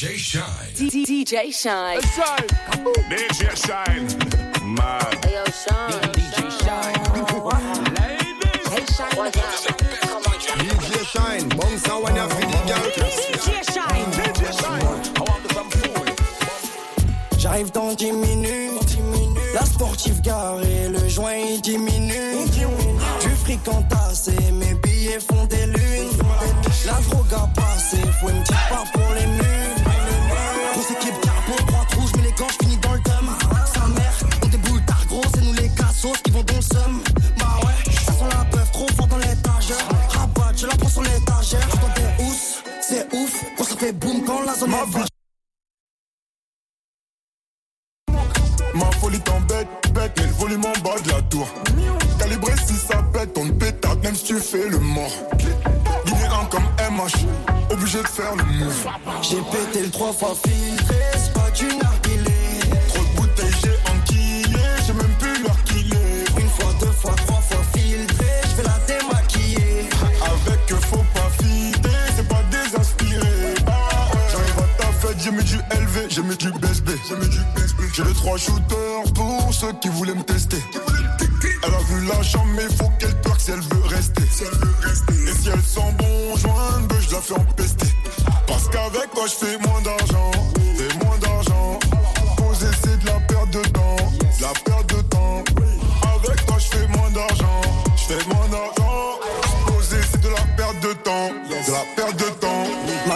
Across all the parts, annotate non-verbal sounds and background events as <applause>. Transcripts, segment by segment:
DJ Shine. DJ Shine. Shine. DJ Shine. Hey, yo, Shine. DJ Shine. Hey, Shine. DJ Shine, when you feel the girl? DJ Shine. DJ Shine. I want some food. J'arrive dans 10 minutes. La sportive garée, le joint il diminue. Du fric entassé, mes billets font des lunes. La drogue a passé, faut une petite part pour les murs. Ma folie t'embête, bête, mais le volume en bas de la tour. Calibré si ça pète, on te pétard, même si tu fais le mort. Guinéen comme MH, obligé de faire le move. J'ai pété le trois fois filtré, c'est pas du narguilé. J'ai mis du BSB. J'ai les trois shooters pour ceux qui voulaient me tester. Elle a vu la chambre, mais faut qu'elle twerk si elle veut rester. Et si elle sent bon joint, ben je la fais empester. Parce qu'avec toi, je fais moins d'argent. Fais moins d'argent. Poser, c'est de la perte de temps. De la perte de temps. Avec toi, je fais moins d'argent. Je fais moins d'argent. Poser, c'est de la perte de temps. De la perte de temps.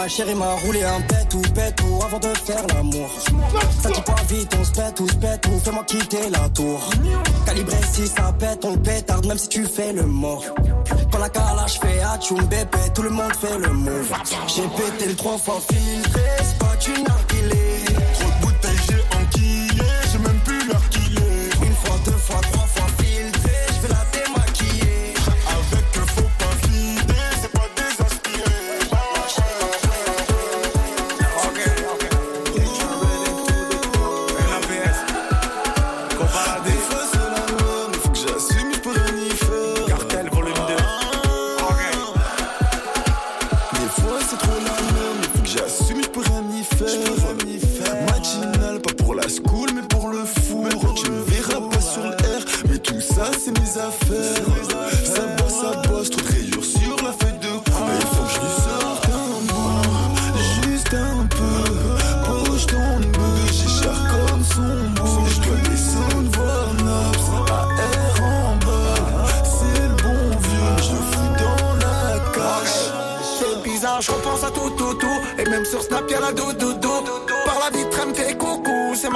Chérie m'a roulé un pet ou pet ou avant de faire l'amour. Ça dit pas vite, on se pète ou se pète ou fais-moi quitter la tour. Calibré si ça pète, on pétarde même si tu fais le mort. Quand la calage fait atchoum bébé, tout le monde fait le move. J'ai pété le trois fois filtré, c'est pas du narguilé.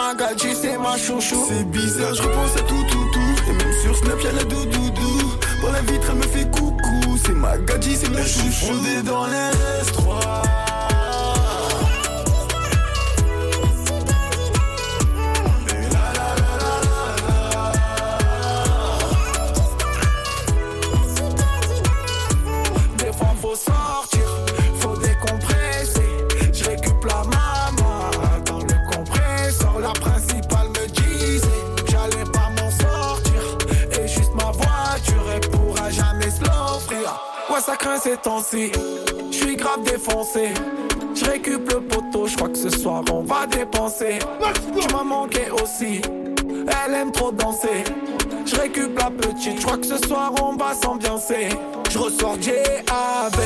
un c'est ma chouchou. C'est bizarre, je repense à tout, tout, tout. Et même sur Snap, y'a la doudoudou. Dans la vitre, elle me fait coucou. C'est ma gadget, c'est ma chouchou. On est dans l'S3. Ces temps-ci. Je suis grave défoncé. Je récup le poteau, je crois que ce soir on va dépenser. Tu m'as manqué aussi. Elle aime trop danser. Je récup la petite, je crois que ce soir on va s'ambiancer. Je ressors JAB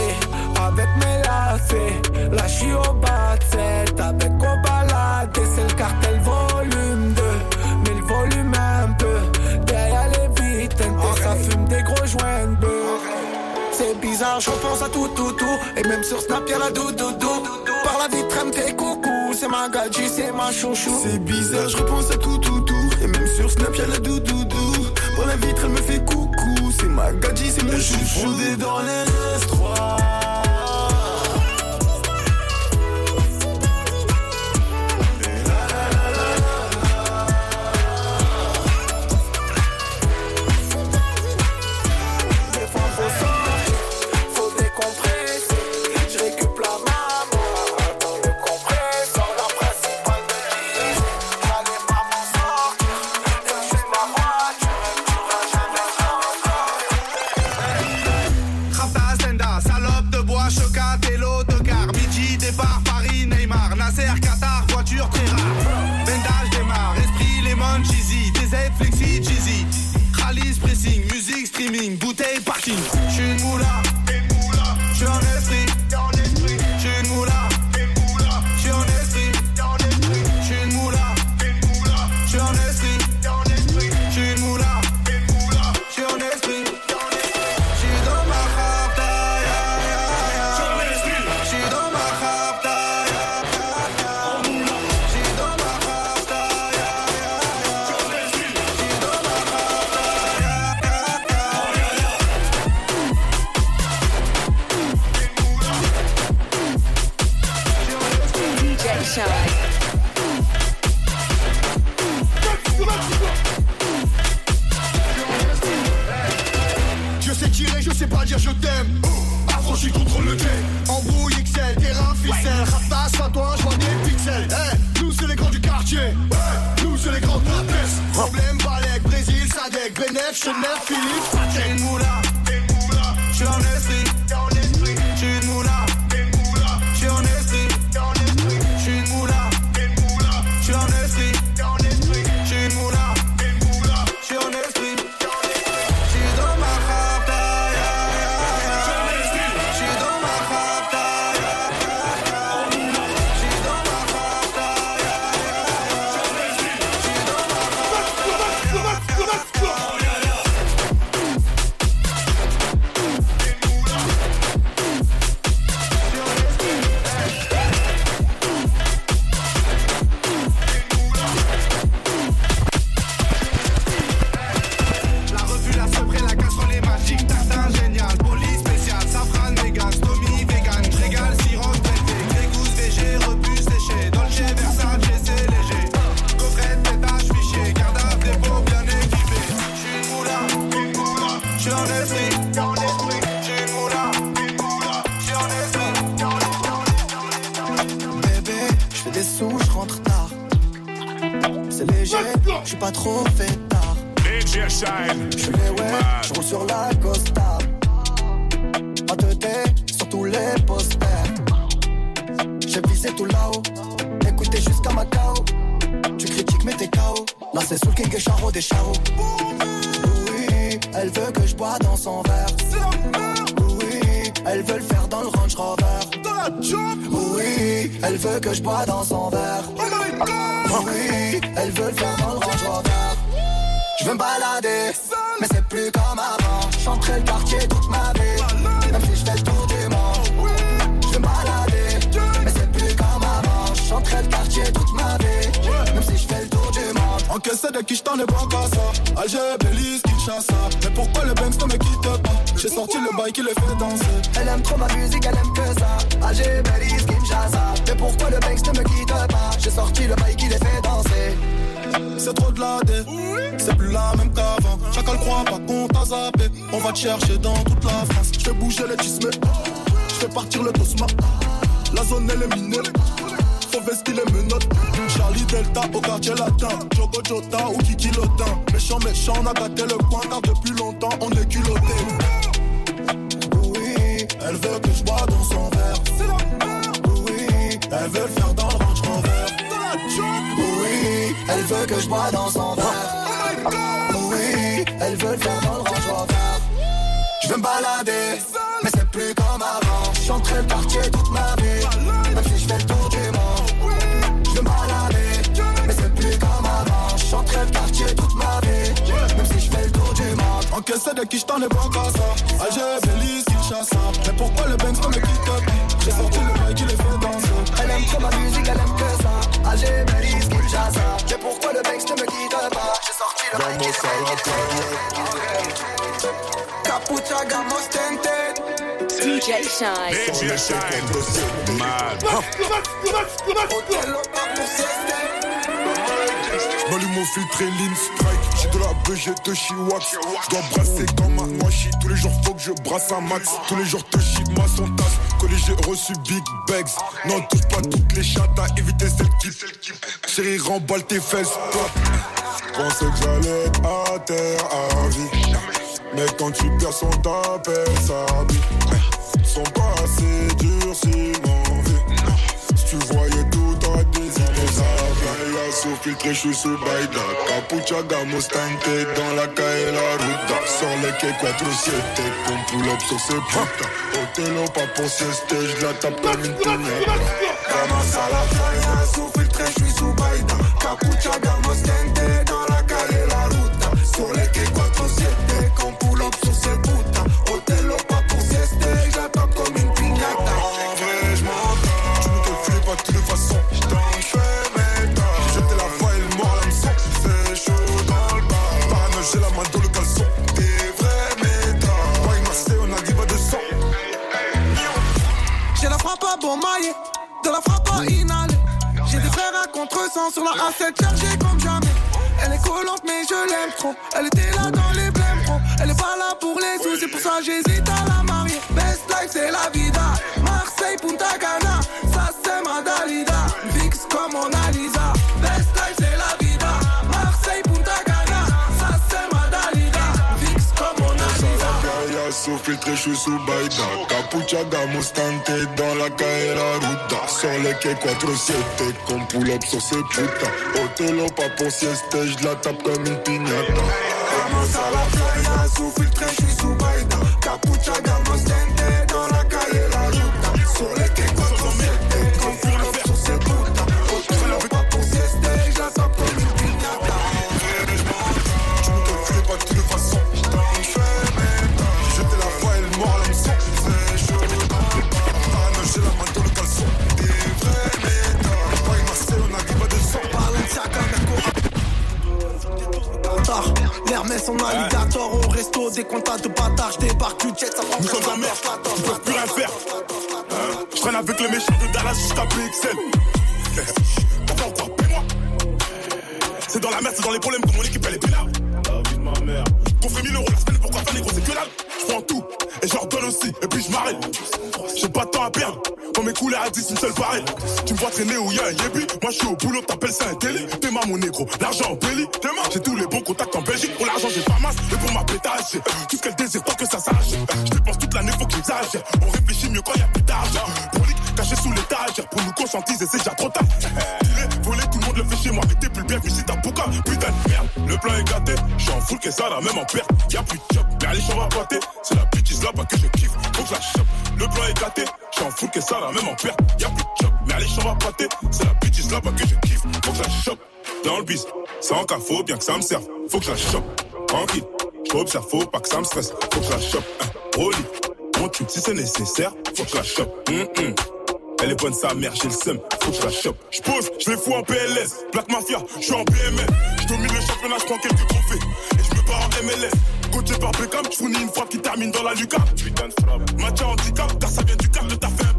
avec mes lacets. Là je je repense à tout, tout, tout. Et même sur Snap, y'a la doudoudou. Par la vitre, elle me fait coucou. C'est ma gadji, c'est ma chouchou. C'est bizarre, je repense à tout, tout, tout. Et même sur Snap, y'a la doudoudou. Par la vitre, elle me fait coucou. C'est ma gadji, c'est mon chouchou. Fondé dans les S3. Je suis pas trop fait tard. Je suis les ouais, je roule sur la Costa. En 2D, sur tous les posters. J'ai visé tout là-haut, écoutez jusqu'à Macao. Tu critiques mais t'es KO. Là c'est sous king et Charo des charros. Oui, elle veut que je bois dans son verre. Oui, elle veut le faire dans le Range Rover. Oui, elle veut que je bois dans son verre. Oui, elle veut le faire dans le Range Rover. Je veux me balader, mais c'est plus comme avant. J'entrais le quartier toute ma vie, même si je fais le tour du monde. Je veux me balader, mais c'est plus comme avant. J'entrais le quartier toute ma vie, même si je fais le tour du monde. Encaissé de qui j't'en ai pas qu'à ça Alger, Belize, Kinshasa Mais pourquoi le Banks ne me quitte pas? J'ai sorti le bail qui les fait danser. Elle aime trop ma musique, elle aime que ça. AG, Belize, Kinshasa. Mais pourquoi le Banks ne me quitte pas? J'ai sorti le bail qui les fait danser. C'est trop de la dé C'est plus la même qu'avant. Chacun le croit pas qu'on t'a zappé. On va te chercher dans toute la France. Je bouger les tismes. Je fais partir le tosma La zone elle est minée. Faut vestir les menottes. Charlie Delta au quartier latin. Jogo Jota ou Kiki Lotin. Méchant méchant on a gâté le coin Car depuis longtemps on est culotté Elle veut que je bois dans son verre Oui Elle veut le faire dans le Range Rover Oui, elle veut que je bois dans son verre. Oui, elle veut le faire dans le Range Rover. Je veux me balader, mais c'est plus comme avant. J'entrais le quartier toute ma vie, monde. Encaissé de qui j't'en ai pas qu'à ça Alger, Belize, Kinshasa Mais pourquoi le Banks ne me quitte pas? J'ai sorti le bail qui les fait danser Elle aime trop ma musique, elle aime que ça. AG, Belize, Kinshasa. Mais pourquoi le Banks ne me quitte pas? J'ai sorti le bail qui les fait danser. capucha, gamos, tented, DJ Shine. DJ Shine. Mad. J'm'allume mon filtre et lean strike. De la BG de Chiwax. J'dois brasser comme un noachi. Tous les jours faut que je brasse un max. Tous les jours te chie ma son tasse. Collé j'ai reçu big bags. Non, touche pas toutes les chattes à éviter celles qui. Chérie, remballe tes fesses. Pensais que j'allais à terre à vie. Mais quand tu perds son t'appelle ça vie. Sont pas assez durs si Sous filtré, je suis sous Baïda Capucha, gamos, tanké Dans la caille, la ruta Sur les quais 4 7 Qu'on pull up sur ces putains Othello, pas pour siester Je la tape comme une pugnette Commence à la playa, sous filtré, je suis sous Baïda. Capucha, Capuchada, Mustante dans la calle la ruta les quais 4-7 comme pull-up sur ces putas Otelo, pas pour sieste, je la tape comme une piñata. Vamos a la playa, sous filtre, je suis sous en alligator au resto, des comptes de bâtard, j'débarque du jet, ça prend Nous sommes en mer, ils peuvent plus rien faire. Je traîne avec les méchants de Dallas jusqu'à PXL. Pourquoi encore Paie-moi. C'est dans la merde, c'est dans les problèmes que mon équipe elle est là. La vie de ma mère. Qu'on fait 1000 euros la semaine, pourquoi pas négro, c'est que dalle. Je prends tout et je leur donne aussi, et puis je m'arrête. J'ai pas de temps à perdre. Quand mes couleurs à 10, une seule pareille. Tu me vois traîner où y a un yébi. Moi je suis au boulot, t'appelles ça un délit. T'es ma mon négro, l'argent en belly. T'es j'ai tous les bons contacts en Belgique. Pour l'argent, j'ai pas masse. Et pour ma pétage, tout ce qu'elle désire tant que ça sache. Je dépense toute l'année, faut que j'exagère. On réfléchit mieux quand y a plus d'argent. Prolique, caché sous l'étage. Pour nous conscientiser, c'est déjà trop tard. Voler, tout le monde le fait chez moi. Mais t'es plus bien, visite ta bouca. Putain de merde, le plan est gâté. Je suis en full, qu'est-ce ça là, même en perte. Y'a plus de job, mais allez, j'en va boiter. C'est la bitch là-bas que je kiffe. Faut que la chope. Le plan est gâté. Je suis en full, qu'est-ce ça là, même en perte. Y'a plus de job, mais allez, j'en va boiter. C'est la bitch là-bas que je kiffe. Faut que je la chope. Dans le bis, c'est en cas, faut bien que ça me serve. Faut que je la chope. Tranquille, j'observe, faut pas que ça me stresse. Faut que je la chope. Hein. Mon tube, si c'est nécessaire, faut que je la chope. Elle est bonne sa mère, j'ai le seum, faut que je la chope. Je pose, je les fous en PLS, Black Mafia, je suis en PML. Je domine le championnat, je prends quelques trophées. Et je me pars en MLS. Coaché par Beckham, je fournis une frappe qui termine dans la lucarne. Putain de. Match handicap, car ça vient du cap, t'as fait impeccable.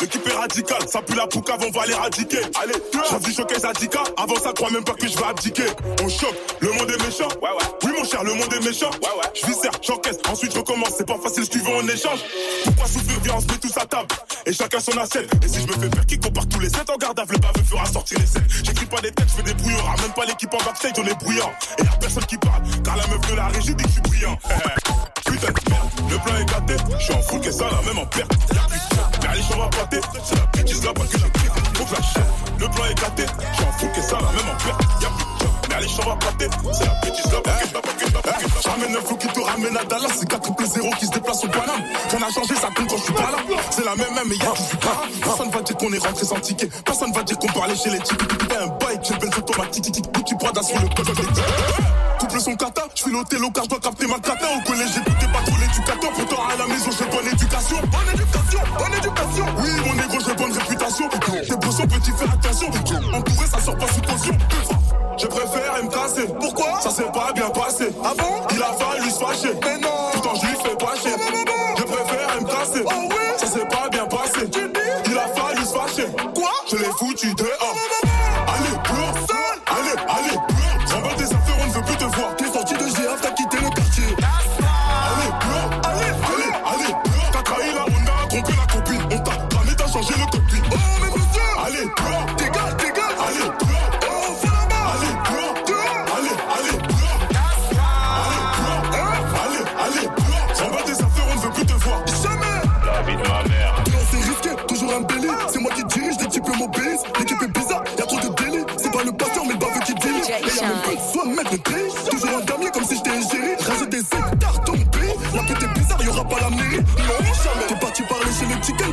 L'équipe est radicale, ça pue la poucave, on va l'éradiquer. Allez, j'ai vu choquer Zadika, avant ça, crois même pas que je vais abdiquer. On choque, le monde est méchant. Ouais, ouais. Oui, mon cher, le monde est méchant. Ouais, ouais. Je viscère, j'encaisse, ensuite je recommence, c'est pas facile, veux, on échange. Pourquoi souffrir, viens, on se met tous à table. Et chacun son assiette. Et si je me fais faire qui compare tous les 7 en garde à le baveux fera sortir les 7. J'écris pas des têtes, je fais des brouillards. Même pas l'équipe en backstage, on est bruyant. Et y'a personne qui parle, car la meuf de la régie dit que je suis brillant. <laughs> Putain de merde, le plan est gâté. Je suis en full, qu'est-ce ça là, même en perte. Y'a plus de mais allez, j'en va pâter. C'est la bitch là-bas que je que la. Le plan est gâté. Je suis en full, qu'est-ce ça là, même en perte. Y'a plus de mais allez, j'en va pâter. C'est la bitch là-bas que je la que je la que J'amène un flou qui te ramène à Dallas. C'est 4 triple 0 qui se déplace au Paname. Rien n'a changé, ça compte quand je suis pas là. C'est la même, mais y'a suis pas. Personne va dire qu'on est rentré sans ticket. Personne va dire qu'on parlait chez les types. T'as un bike, j'ai le benz automatique. Gucci Prada sur le code. Couple son kata, je fais l'hôtel car je dois capter ma cata. Au collège, j'écoutais pas trop l'éducateur. Pourtant, à la maison, j'ai bonne éducation. Bonne éducation, bonne éducation. Oui, mon négro, j'ai bonne réputation. Tes brossons, petit, fais attention. Entouré, ça sort pas sous caution. Je préfère me casser. Pourquoi? Ça s'est pas bien passé. Ah bon? Il a fallu se fâcher. Mais non Pourtant, je lui fais pas chier. Je préfère me casser. Oh oui Ça s'est pas bien passé. Tu dis Il a fallu se fâcher. Quoi? Je l'ai foutu dehors. Parti parler chez les chickens,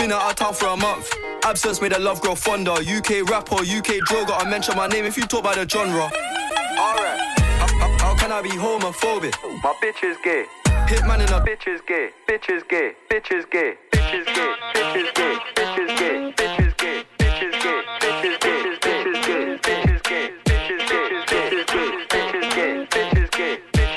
Been out of town for a month. Absence made the love grow fonder. UK rapper, UK drill, gotta mention my name if you talk about the genre. Alright. How, how- how can I be homophobic? My bitch is gay. Hitman in a bitch is gay. Bitch is gay. Bitch is gay. Bitch is gay. Bitch is gay. Bitch is gay. Bitch is gay. Bitch is gay. Bitch is gay. Bitch is gay. Bitch is gay. Bitch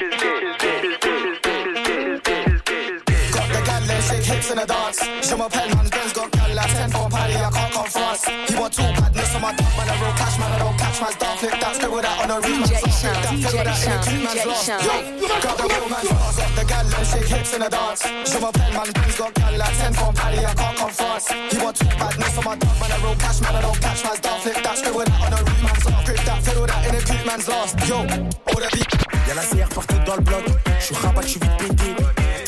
catch man's dog. Flip that, scribble that on the roof. DJ Flip Sean, that, DJ flip that, Sean, in a cute man's DJ lost. Sean. Yo, got the real man's lost. Got the gal them shake hips in the dance. Je m'appelle man, Ben's got gal like 10 for party, I can't come France. He want two badness on my dog, man, I roll cash, man, I don't catch man's dog. Flip that, scribble that on the roof. man's lost. Grip that, fiddle that in a cute man's lost. Yo, all the beat. Y'a la CR partout dans le bloc. Je suis rabat, je suis vite pété.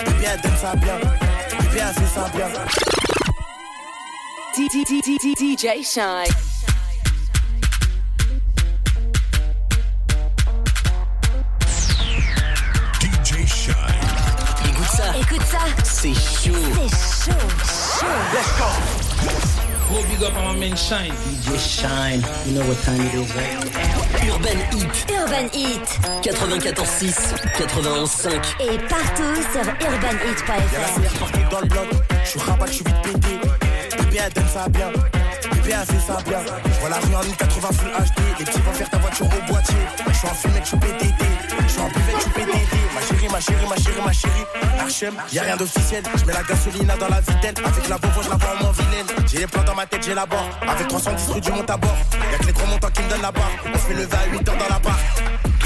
Bébé, elle donne ça bien. Bébé, elle fait ça bien. DJ Shine. C'est chaud. c'est chaud, chaud. Gros big up à ma main Shine. DJ Shine. You know what time it is, right? Urban Heat. Urban Heat 94.6. 91.5. et partout sur Y'a la urbanheat.fr. CR partout dans le bloc. Je suis rabat, je suis vite pété. Donne ça bien. Bébé, elle fait ça bien. Je vois la rue en 1080 full HD. Les petits vont faire ta voiture au boîtier. Je suis en fumette, je suis PTT. Je suis en buvette, je suis PTT. Ma chérie, ma chérie, ma chérie, ma chérie. Archem, y'a rien d'officiel. Je mets la gasoline dans la vitelle. Avec la bobo, je la vois en vilaine. J'ai les plans dans ma tête, j'ai la barre. Avec 310 rue du monte à bord. Y'a que les gros montants qui me donnent la barre. On se fait lever à 8 heures dans la barre.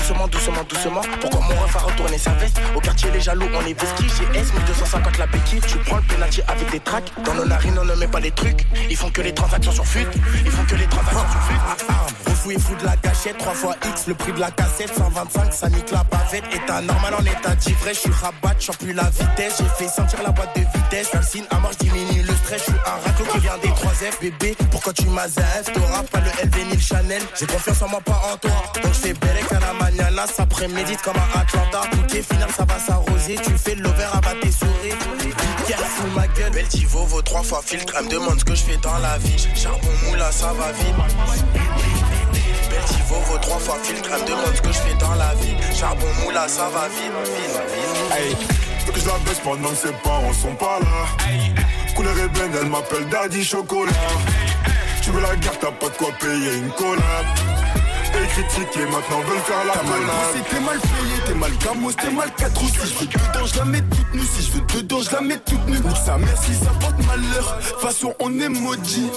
Doucement, doucement, doucement. Pourquoi mon ref a retourné sa veste? Au quartier, les jaloux, on est vesquis. J'ai S, 1250 la béquille. Tu prends le penalty avec des tracks. Dans nos narines, on ne met pas les trucs. Ils font que les transactions sur fut. Ils font que les transactions sur fut. Refou et fou de la gâchette. 3 fois X, le prix de la cassette. 125, ça nique la bavette. État normal en état d'ivresse. Je suis rabat, je plus la vitesse. J'ai fait sentir la boîte de vitesse. Calcine à mort, je diminue le stress. Je suis un raclo qui vient des 3 F. Bébé, pourquoi tu m'as F? T'auras pas le LV ni le Chanel. J'ai confiance en moi, pas en toi. Donc fais Bérec à la manana. Ça prémédite comme un Atlanta. Tout est final, ça va s'arroser. Tu fais l'over, abat tes souris. Carrefour ma gueule. Belle Tivo, vaut 3 fois filtre. Elle me demande ce que je fais dans la vie. Charbon moula, ça va vite. Belle Tivo, vaut 3 fois filtre. Elle me demande ce que je fais dans la vie. Charbon moula, ça va vite. vite, vite. Hey, faut que je la baisse pendant que ses parents sont pas là. Couleur ébène, elle m'appelle Daddy Chocolat. Tu veux la guerre, t'as pas de quoi payer une collab. Et critiquer, maintenant veulent faire la collab. T'es mal payé, t'es mal gamos, t'es mal 4 ou Si je veux dedans, je la mets toute nue. Si je veux dedans, je la mets toute nue. Nique sa mère si ça porte malheur. Façon, on est maudit.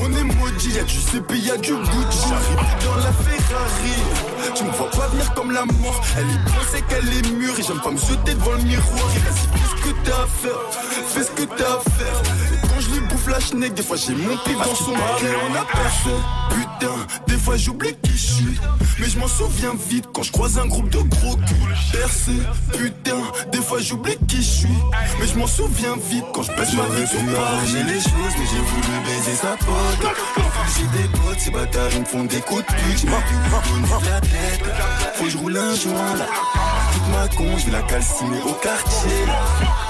On est maudit, y'a du CP, y'a du Gucci. J'arrive dans la Ferrari. Tu me vois pas venir comme la mort. Elle est pensée qu'elle est mûre. Et j'aime pas me jeter devant le miroir. Et vas-y, fais ce que t'as à faire. Fais ce que t'as à faire. Je lui bouffe la schneck, des fois j'ai mon pif dans son cœur. On a personne. Putain, des fois j'oublie qui je suis. Mais je m'en souviens vite quand je croise un groupe de gros culs. Percé, putain, des fois j'oublie qui je suis. Mais je m'en souviens vite quand je baisse ma vie sur J'ai les choses, mais j'ai voulu baiser sa pote. J'ai des potes, ces bâtards, ils me font des coups de pute. La tête. Faut que je roule un joint là. Toute ma con, je vais la calciner au quartier là.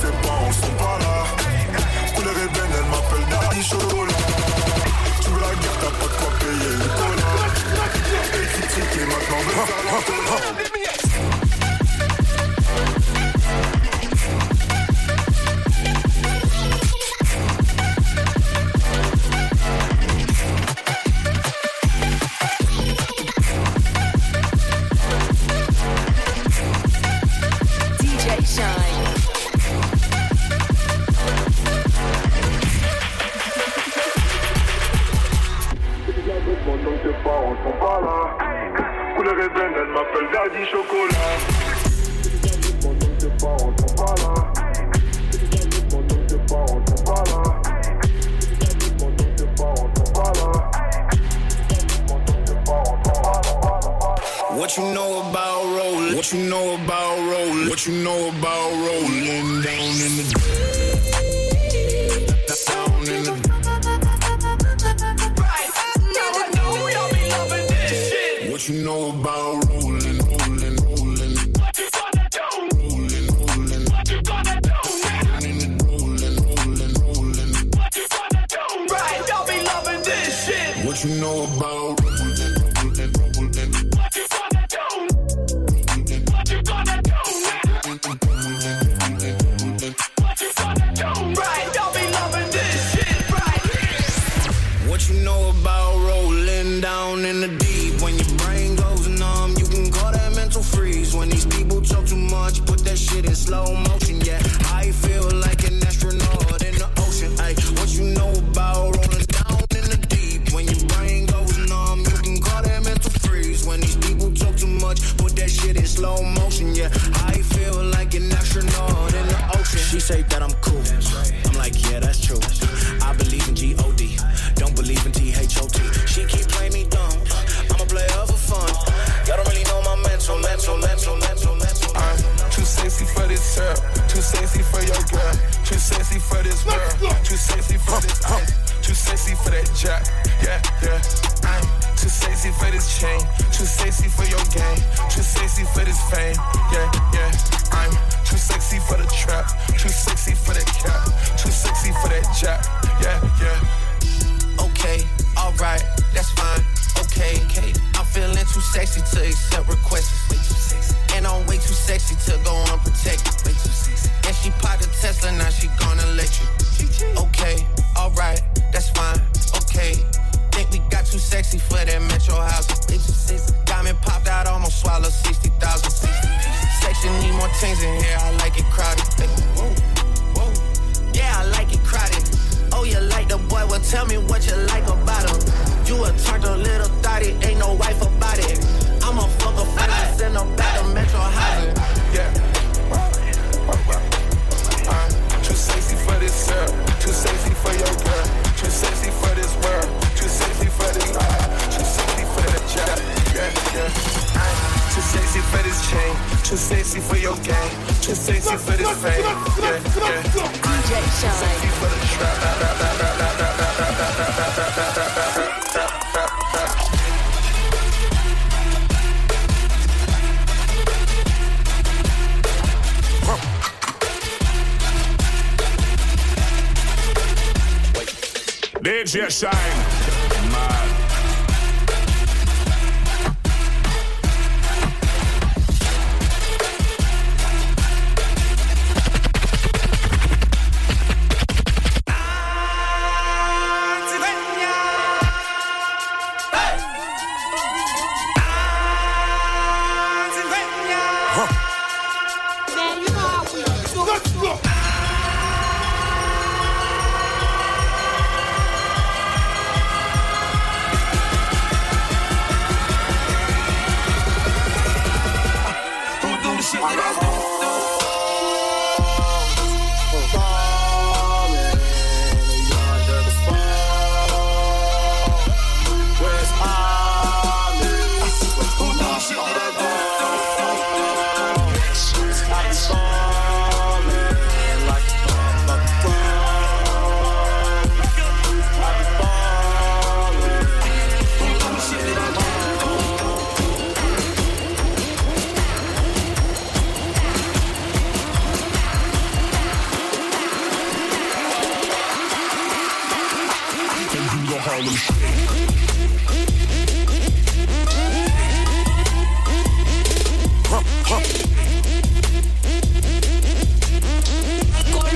Que ses parents sont pas là. Couleur ébène, elle m'appelle Daddy Chocolat. Tu veux la guerre, t'as pas de quoi payer une collab. Et critiquer, maintenant veulent faire you know about. for that metro house. Diamond popped out, almost swallowed 60,000. Section need more things in here, I like it crowded. Yeah, I like it crowded. Oh, you like the boy? Well, tell me what you like about him. You a turtle little thotty, ain't no wife about it. I'ma fuck a fucker, fellas in the back. for chain, too sexy for your game, too sexy for this fame. Yeah, yeah. DJ Sexy for the trap. DJ Shine.